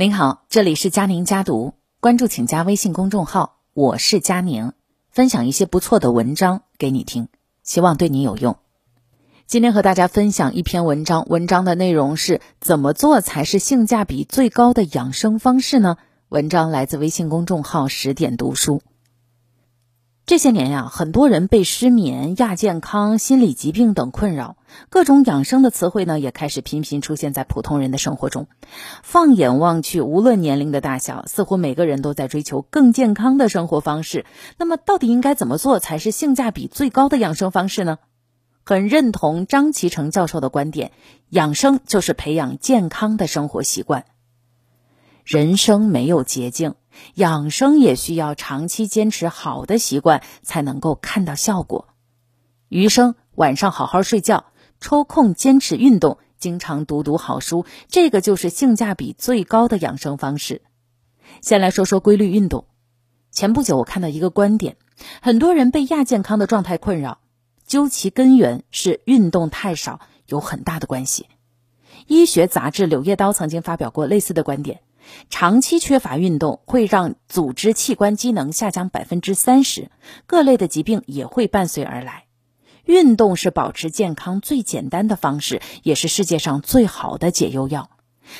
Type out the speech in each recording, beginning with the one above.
您好，这里是佳宁家读，关注请加微信公众号，我是佳宁，分享一些不错的文章给你听，希望对你有用。今天和大家分享一篇文章，文章的内容是怎么做才是性价比最高的养生方式呢？文章来自微信公众号十点读书。这些年呀，很多人被失眠、亚健康、心理疾病等困扰，各种养生的词汇呢也开始频频出现在普通人的生活中。放眼望去，无论年龄的大小，似乎每个人都在追求更健康的生活方式。那么，到底应该怎么做才是性价比最高的养生方式呢？很认同张其成教授的观点，养生就是培养健康的生活习惯。人生没有捷径。养生也需要长期坚持好的习惯，才能够看到效果。余生晚上好好睡觉，抽空坚持运动，经常读读好书，这个就是性价比最高的养生方式。先来说说规律运动。前不久我看到一个观点，很多人被亚健康的状态困扰，究其根源是运动太少，有很大的关系。医学杂志《柳叶刀》曾经发表过类似的观点。长期缺乏运动会让组织器官机能下降百分之三十，各类的疾病也会伴随而来。运动是保持健康最简单的方式，也是世界上最好的解忧药。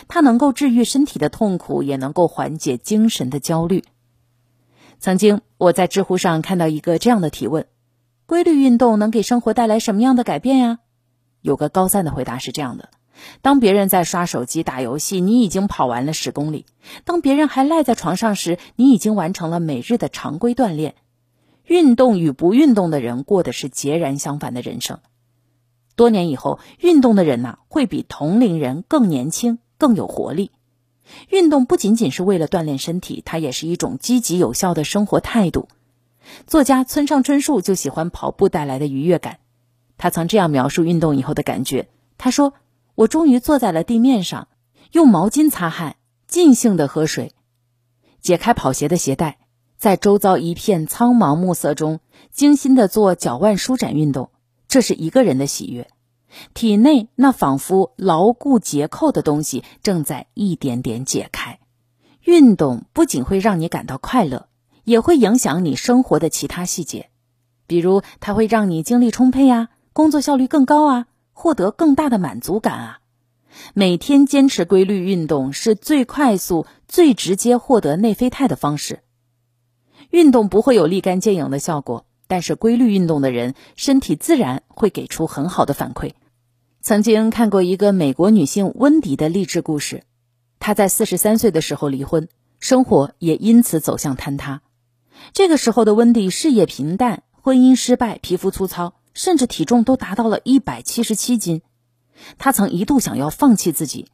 它能够治愈身体的痛苦，也能够缓解精神的焦虑。曾经我在知乎上看到一个这样的提问：规律运动能给生活带来什么样的改变呀？有个高赞的回答是这样的。当别人在刷手机、打游戏，你已经跑完了十公里；当别人还赖在床上时，你已经完成了每日的常规锻炼。运动与不运动的人过的是截然相反的人生。多年以后，运动的人呐，会比同龄人更年轻、更有活力。运动不仅仅是为了锻炼身体，它也是一种积极有效的生活态度。作家村上春树就喜欢跑步带来的愉悦感。他曾这样描述运动以后的感觉：他说。我终于坐在了地面上，用毛巾擦汗，尽兴的喝水，解开跑鞋的鞋带，在周遭一片苍茫暮色中，精心的做脚腕舒展运动。这是一个人的喜悦，体内那仿佛牢固结扣的东西正在一点点解开。运动不仅会让你感到快乐，也会影响你生活的其他细节，比如它会让你精力充沛啊，工作效率更高啊。获得更大的满足感啊！每天坚持规律运动是最快速、最直接获得内啡肽的方式。运动不会有立竿见影的效果，但是规律运动的人身体自然会给出很好的反馈。曾经看过一个美国女性温迪的励志故事，她在四十三岁的时候离婚，生活也因此走向坍塌。这个时候的温迪事业平淡，婚姻失败，皮肤粗糙。甚至体重都达到了一百七十七斤，他曾一度想要放弃自己，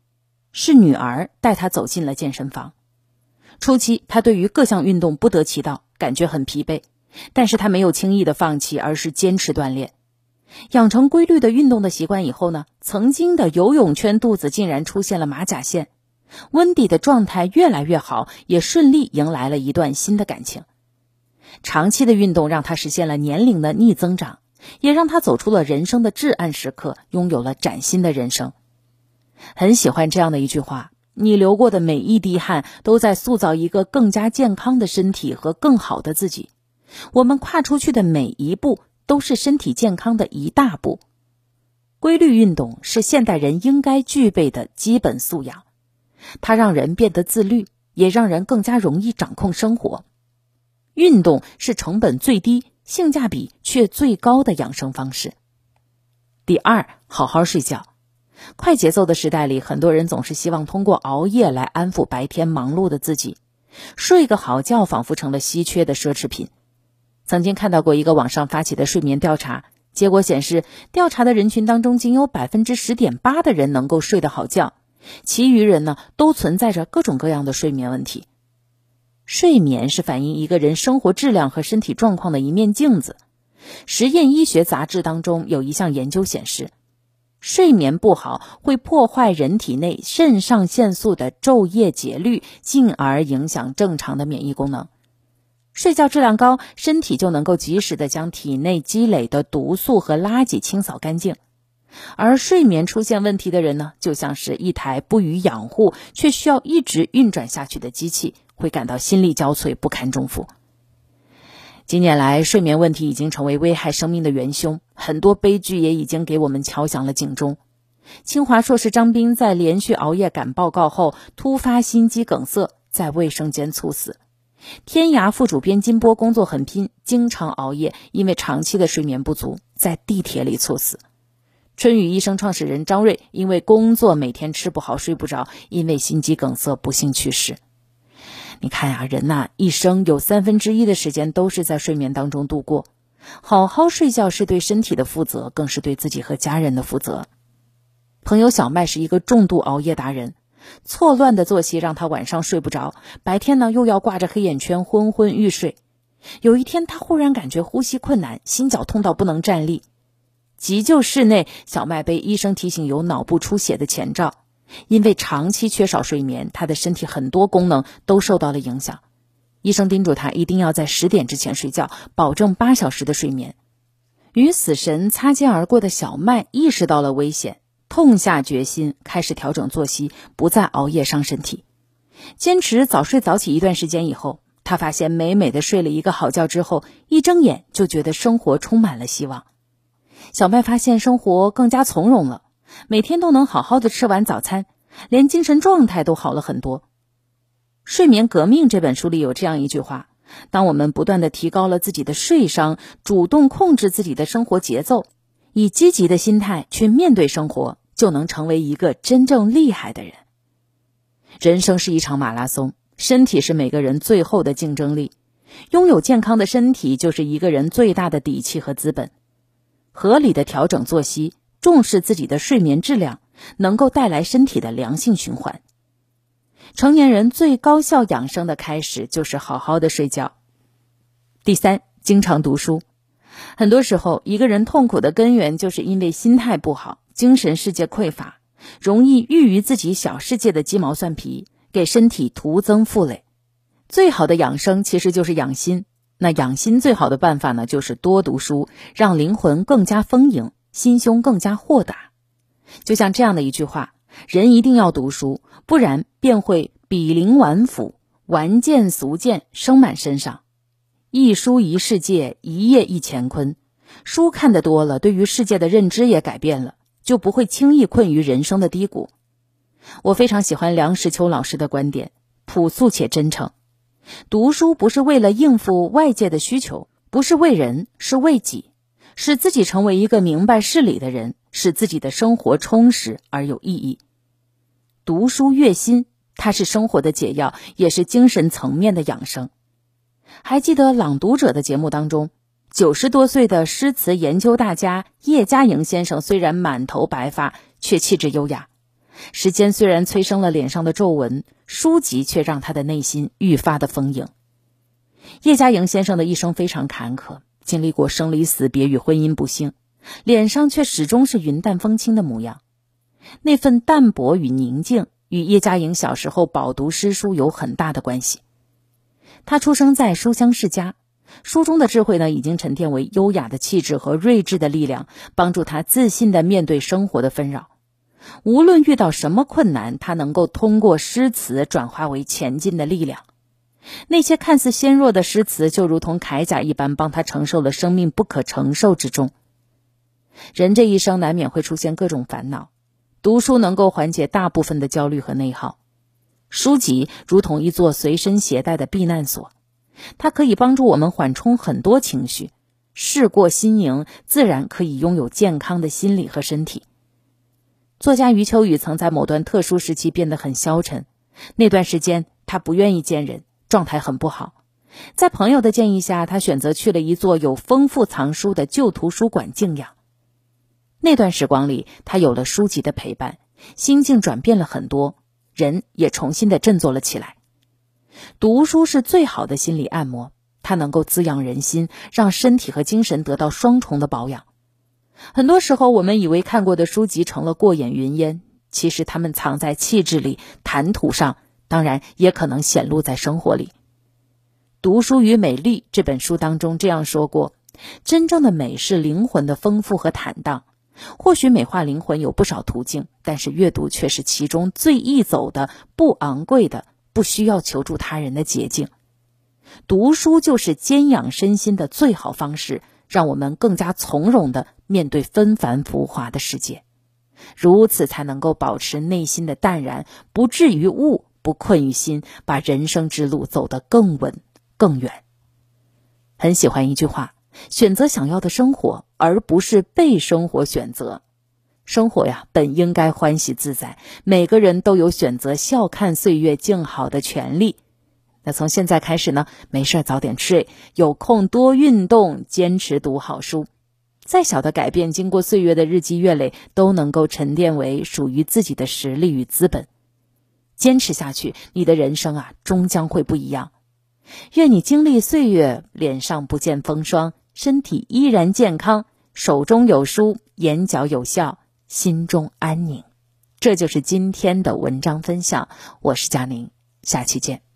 是女儿带他走进了健身房。初期，他对于各项运动不得其道，感觉很疲惫，但是他没有轻易的放弃，而是坚持锻炼，养成规律的运动的习惯以后呢，曾经的游泳圈肚子竟然出现了马甲线，温迪的状态越来越好，也顺利迎来了一段新的感情。长期的运动让他实现了年龄的逆增长。也让他走出了人生的至暗时刻，拥有了崭新的人生。很喜欢这样的一句话：“你流过的每一滴汗，都在塑造一个更加健康的身体和更好的自己。我们跨出去的每一步，都是身体健康的一大步。”规律运动是现代人应该具备的基本素养，它让人变得自律，也让人更加容易掌控生活。运动是成本最低。性价比却最高的养生方式。第二，好好睡觉。快节奏的时代里，很多人总是希望通过熬夜来安抚白天忙碌的自己，睡个好觉仿佛成了稀缺的奢侈品。曾经看到过一个网上发起的睡眠调查，结果显示，调查的人群当中仅有百分之十点八的人能够睡得好觉，其余人呢都存在着各种各样的睡眠问题。睡眠是反映一个人生活质量和身体状况的一面镜子。实验医学杂志当中有一项研究显示，睡眠不好会破坏人体内肾上腺素的昼夜节律，进而影响正常的免疫功能。睡觉质量高，身体就能够及时的将体内积累的毒素和垃圾清扫干净。而睡眠出现问题的人呢，就像是一台不予养护却需要一直运转下去的机器，会感到心力交瘁、不堪重负。近年来，睡眠问题已经成为危害生命的元凶，很多悲剧也已经给我们敲响了警钟。清华硕士张斌在连续熬夜赶报告后，突发心肌梗塞，在卫生间猝死。天涯副主编金波工作很拼，经常熬夜，因为长期的睡眠不足，在地铁里猝死。春雨医生创始人张瑞因为工作每天吃不好睡不着，因为心肌梗塞不幸去世。你看呀，人呐，一生有三分之一的时间都是在睡眠当中度过。好好睡觉是对身体的负责，更是对自己和家人的负责。朋友小麦是一个重度熬夜达人，错乱的作息让他晚上睡不着，白天呢又要挂着黑眼圈昏昏欲睡。有一天，他忽然感觉呼吸困难，心绞痛到不能站立。急救室内，小麦被医生提醒有脑部出血的前兆，因为长期缺少睡眠，他的身体很多功能都受到了影响。医生叮嘱他一定要在十点之前睡觉，保证八小时的睡眠。与死神擦肩而过的小麦意识到了危险。痛下决心，开始调整作息，不再熬夜伤身体。坚持早睡早起一段时间以后，他发现美美的睡了一个好觉之后，一睁眼就觉得生活充满了希望。小麦发现生活更加从容了，每天都能好好的吃完早餐，连精神状态都好了很多。《睡眠革命》这本书里有这样一句话：当我们不断的提高了自己的睡商，主动控制自己的生活节奏，以积极的心态去面对生活。就能成为一个真正厉害的人。人生是一场马拉松，身体是每个人最后的竞争力。拥有健康的身体，就是一个人最大的底气和资本。合理的调整作息，重视自己的睡眠质量，能够带来身体的良性循环。成年人最高效养生的开始，就是好好的睡觉。第三，经常读书。很多时候，一个人痛苦的根源，就是因为心态不好。精神世界匮乏，容易郁于自己小世界的鸡毛蒜皮，给身体徒增负累。最好的养生其实就是养心。那养心最好的办法呢，就是多读书，让灵魂更加丰盈，心胸更加豁达。就像这样的一句话：人一定要读书，不然便会比邻玩腐，玩见俗见生满身上。一书一世界，一叶一乾坤。书看得多了，对于世界的认知也改变了。就不会轻易困于人生的低谷。我非常喜欢梁实秋老师的观点，朴素且真诚。读书不是为了应付外界的需求，不是为人，是为己，使自己成为一个明白事理的人，使自己的生活充实而有意义。读书悦心，它是生活的解药，也是精神层面的养生。还记得《朗读者》的节目当中。九十多岁的诗词研究大家叶嘉莹先生，虽然满头白发，却气质优雅。时间虽然催生了脸上的皱纹，书籍却让他的内心愈发的丰盈。叶嘉莹先生的一生非常坎坷，经历过生离死别与婚姻不幸，脸上却始终是云淡风轻的模样。那份淡泊与宁静，与叶嘉莹小时候饱读诗书有很大的关系。他出生在书香世家。书中的智慧呢，已经沉淀为优雅的气质和睿智的力量，帮助他自信的面对生活的纷扰。无论遇到什么困难，他能够通过诗词转化为前进的力量。那些看似纤弱的诗词，就如同铠甲一般，帮他承受了生命不可承受之重。人这一生难免会出现各种烦恼，读书能够缓解大部分的焦虑和内耗。书籍如同一座随身携带的避难所。它可以帮助我们缓冲很多情绪，事过心宁，自然可以拥有健康的心理和身体。作家余秋雨曾在某段特殊时期变得很消沉，那段时间他不愿意见人，状态很不好。在朋友的建议下，他选择去了一座有丰富藏书的旧图书馆静养。那段时光里，他有了书籍的陪伴，心境转变了很多，人也重新的振作了起来。读书是最好的心理按摩，它能够滋养人心，让身体和精神得到双重的保养。很多时候，我们以为看过的书籍成了过眼云烟，其实它们藏在气质里、谈吐上，当然也可能显露在生活里。《读书与美丽》这本书当中这样说过：真正的美是灵魂的丰富和坦荡，或许美化灵魂有不少途径，但是阅读却是其中最易走的、不昂贵的、不需要求助他人的捷径。读书就是兼养身心的最好方式，让我们更加从容的面对纷繁浮华的世界，如此才能够保持内心的淡然，不至于物，不困于心，把人生之路走得更稳更远。很喜欢一句话。选择想要的生活，而不是被生活选择。生活呀，本应该欢喜自在，每个人都有选择笑看岁月静好的权利。那从现在开始呢，没事早点睡，有空多运动，坚持读好书。再小的改变，经过岁月的日积月累，都能够沉淀为属于自己的实力与资本。坚持下去，你的人生啊，终将会不一样。愿你经历岁月，脸上不见风霜。身体依然健康，手中有书，眼角有笑，心中安宁。这就是今天的文章分享。我是佳宁，下期见。